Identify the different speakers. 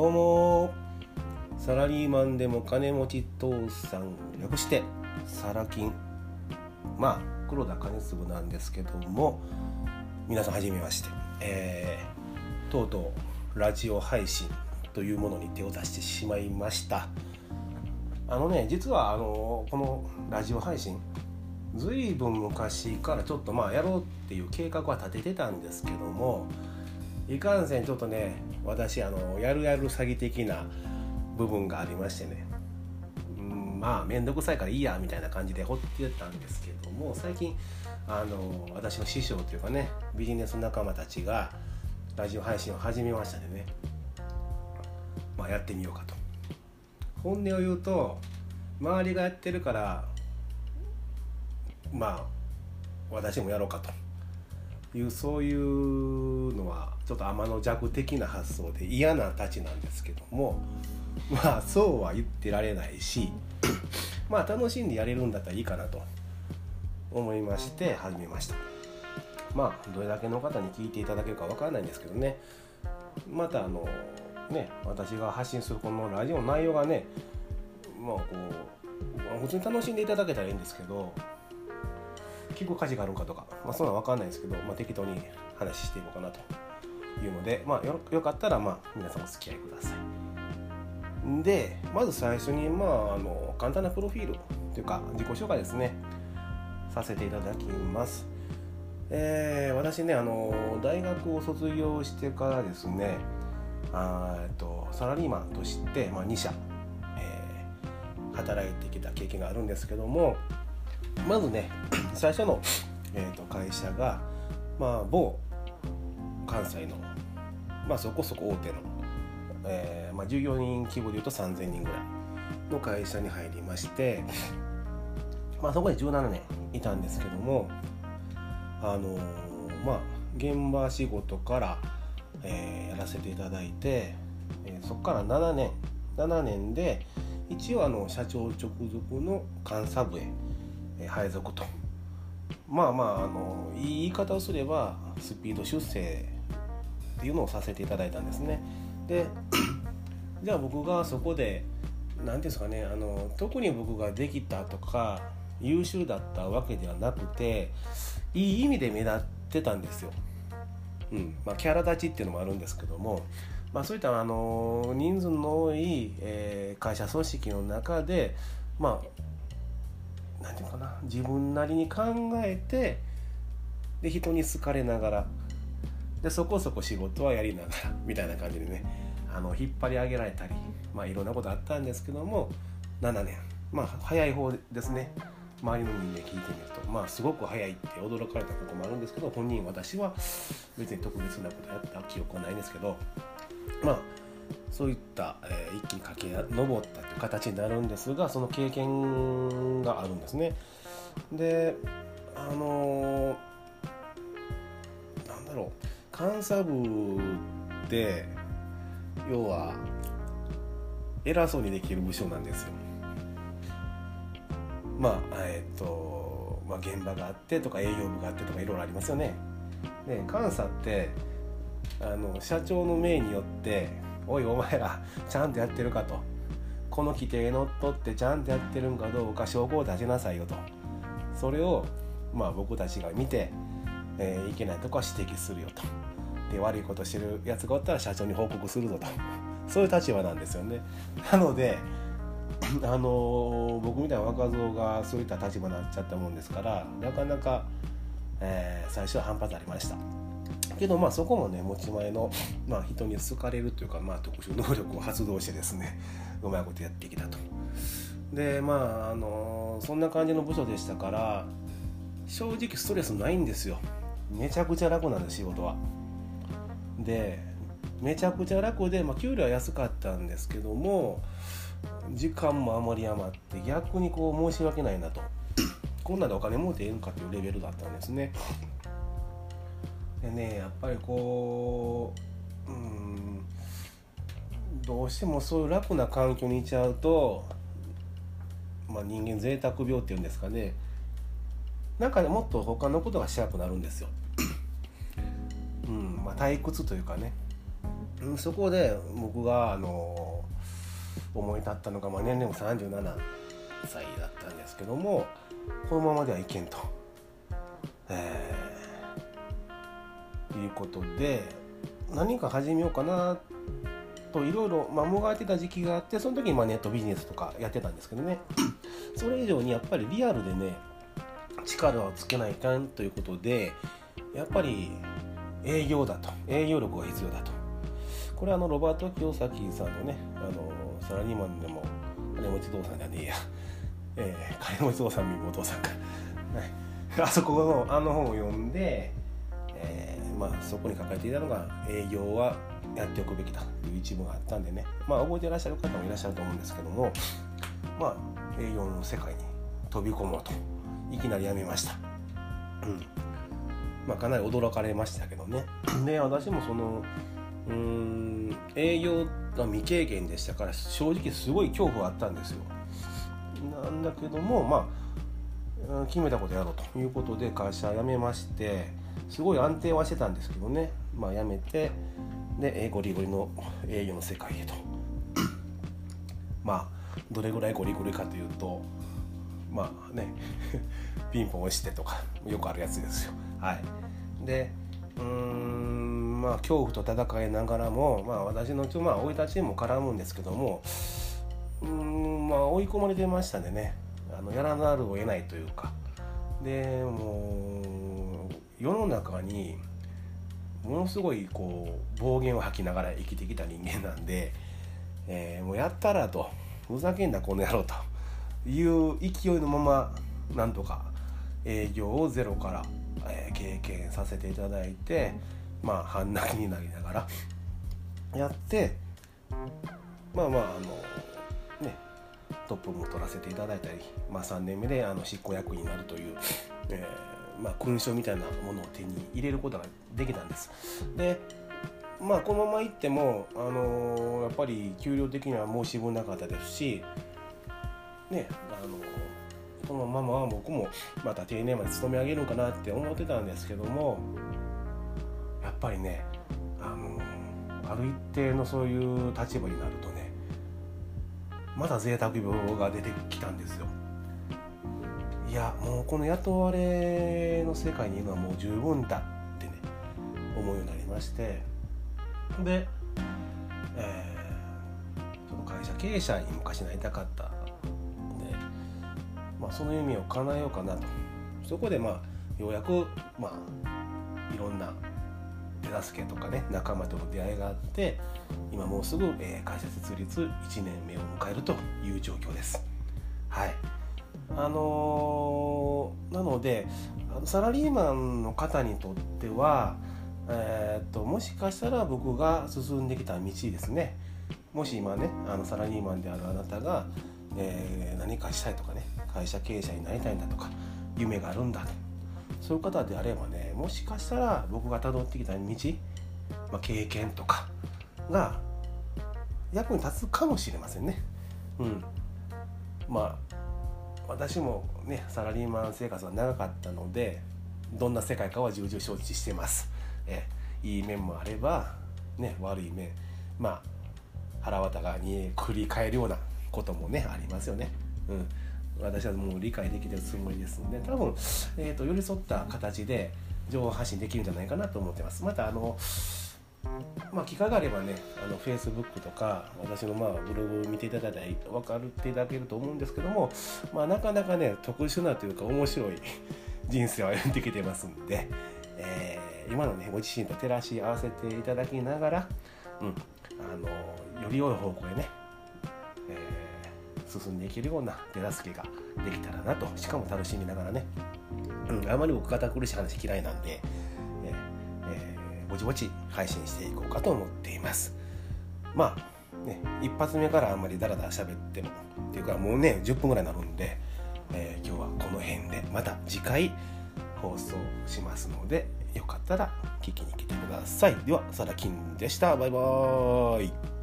Speaker 1: どうも。サラリーマンでも金持ち父さん略してサラ金。まあ黒田兼次なんですけども皆さんはじめまして、えー、とうとうラジオ配信というものに手を出してしまいました。あのね実はあのこのラジオ配信ずいぶん昔からちょっとまあやろうっていう計画は立ててたんですけどもいかんせんちょっとね私あのやるやる詐欺的な部分がありましてね。うんまあ面倒くさいからいいやみたいな感じで放ってたんですけども最近あの私の師匠というかねビジネス仲間たちがラジオ配信を始めましたんでね。まあやってみようかと。本音を言うと周りがやってるからまあ私もやろうかと。いうそういうのはちょっと天の弱的な発想で嫌なたちなんですけども まあそうは言ってられないし まあ楽しんでやれるんだったらいいかなと思いまして始めました。まあどれだけの方に聞いていただけるかわからないんですけどね。またあのね私が発信するこのラジオの内容がねまあこう普通に楽しんでいただけたらいいんですけど聞く価値があるかとか、まあ、そんなの分かんないですけど、まあ、適当に話していこうかなというので、まあ、よよかったら、まあ、皆さんお付き合いください。でまず最初に、まあ、あの簡単なプロフィールというか自己紹介ですねさせていただきます。えー、私ねあの大学を卒業してからですねあえっとサラリーマンとして、まあ、2社、えー、働いてきた経験があるんですけどもまずね 最初の、えーと、会社が、まあ、某関西の、まあ、そこそこ大手の、えーまあ、従業員規模でいうと3000人ぐらいの会社に入りまして、まあ、そこで17年いたんですけどもあのー、まあ現場仕事から、えー、やらせていただいて、えー、そこから7年7年で一応あの社長直属の監査部へ配属と。まあまああのいい言い方をすればスピード出世っていうのをさせていただいたんですね。で じゃあ僕がそこで何ていうんですかねあの特に僕ができたとか優秀だったわけではなくていい意味で目立ってたんですよ。うん。まあ、キャラ立ちっていうのもあるんですけども、まあ、そういったあの人数の多い、え、会社組織の中で、まあ、何て言うかな自分なりに考えてで人に好かれながらでそこそこ仕事はやりながら みたいな感じでねあの引っ張り上げられたりまあいろんなことあったんですけども7年。まあ早い方ですね。周りの人間聞いてみると。まあすごく早いって驚かれたこともあるんですけど本人私は別に特別なことやった記憶はないんですけどまあそういった、えー、一気に駆け上ったという形になるんですがその経験があるんですね。であのー、なんだろう監査部って要は偉そうにできる部署なんですよ。まあえっ、ー、と、まあ、現場があってとか営業部があってとかいろいろありますよね。で監査ってあの社長の命によっておいお前らちゃんとやってるかと。この規定のっとってちゃんとやってるんかどうか証拠を出しなさいよと。それをまあ僕たちが見て、えー、いけないとこは指摘するよと。で悪いことしてるやつがおったら社長に報告するぞと。そういう立場なんですよね。なのであの、僕みたいな若造がそういった立場になっちゃったもんですからなかなか、えー、最初は反発ありました。けどまあそこもね持ち前の、まあ、人に好かれるというか、まあ、特殊能力を発動してですねうまいことやってきたと。でまああのそんな感じの部署でしたから正直ストレスないんですよめちゃくちゃ楽なんです仕事は。でめちゃくちゃ楽で、まあ、給料は安かったんですけども時間もあまり余って逆にこう申し訳ないなとこんなんでお金もうてええんかというレベルだったんですね。でねやっぱりこううんどうしてもそういう楽な環境にいちゃうと、まあ、人間贅沢病っていうんですかね。なんかねもっと他のことがしたくなるんですよ。うんまあ、退屈というかね。うんそこで僕があの思い立ったのが、まあ、年齢も37歳だったんですけどもこのままではいけんと、え、いうことで何か始めようかなといろいろもがいてた時期があってその時にまネットビジネスとかやってたんですけどね。それ以上にやっぱりリアルでね力をつけないかんということでやっぱり営業だと。営業力が必要だと。これはあのロバート清崎さんのねあのサラリーマンでも金持ち父さんじゃねえや、えー、金持ち父さん身お父さんか、はい、あそこのあの本を読んで、えー、まあ、そこに書かれていたのが営業はやっておくべきだという一文があったんでねまあ覚えていらっしゃる方もいらっしゃると思うんですけどもまあ営業の世界に飛び込もうといきなりやめました。うんまあ、かなり驚かれましたけどね。で私もそのうん営業が未経験でしたから正直すごい恐怖はあったんですよ。なんだけどもまあ決めたことやろうということで会社辞めましてすごい安定はしてたんですけどね、まあ、辞めてでゴリゴリの営業の世界へと。まあどれぐらいゴリゴリかというとまあね ピンポン押してとかよくあるやつですよ。はい。でうんまあ恐怖と戦いながらもまあ私のまあ生い立ちにも絡むんですけどもうんまあ追い込まれてましたんでね。あのやらざるを得ないというか。でもう世の中にものすごいこう暴言を吐きながら生きてきた人間なんで、えー、もうやったらとふざけんなこの野郎という勢いのままなんとか営業をゼロから、えー、経験させていただいてまあ半泣きになりながらやってまあまああのトップも取らせていただいたり、まあ、3年目であの執行役員になるという、えー、まあ、勲章みたいなものを手に入れることができたんです。でまあこのままいっても、あのー、やっぱり給料的には申し分なかったですしねあのこのまま僕もまた定年まで勤め上げるんかなって思ってたんですけどもやっぱりねあのある一定のそういう立場になるとねまだ贅沢病が出てきたんですよ。いやもうこの雇われの世界にいるのはもう十分だってね思うようになりましてで、えー、その会社経営者に昔なりたかったまあ、その夢を叶えようかなとそこでまあようやくまあいろんな手助けとかね仲間との出会いがあって今もうすぐ、えー、会社設立1年目を迎えるという状況です。はい。あのー、なのでサラリーマンの方にとっては、えー、っともしかしたら僕が進んできた道ですね。もし今ねあのサラリーマンであるあなたが、えー、何かしたいとかね会社経営者になりたいんだとか夢があるんだと。そういう方であればねもしかしたら僕がたどってきた道、まあ、経験とかが役に立つかもしれませんね。うん、まあ私もねサラリーマン生活は長かったのでどんな世界かは重々承知してます。えいい面もあれば、ね、悪い面まあ腹渡がに繰り返るようなこともねありますよね。うん私はもう理解できてるつもりですので多分、えーと、寄り添った形で情報発信できるんじゃないかなと思ってます。またあのまあ、機会があればね、あの Facebook とか、私のまあブログ見ていただいたら分かっていただけると思うんですけども、まあ、なかなかね、特殊なというか面白い人生を歩んできてますんで、えー、今のね、ご自身と照らし合わせていただきながら、うん、あのより良い方向へね、進んでいけるような手助けができたらなとしかも楽しみながらね、うん、あまり僕堅苦しい話嫌いなんで、ええー、ぼちぼち配信していこうかと思っています。まあね一発目からあんまりダラダラ喋ってもっていうかもうね10分ぐらいになるんで、えー、今日はこの辺でまた次回放送しますのでよかったら聞きに来てください。ではサラキンでした。バイバーイ。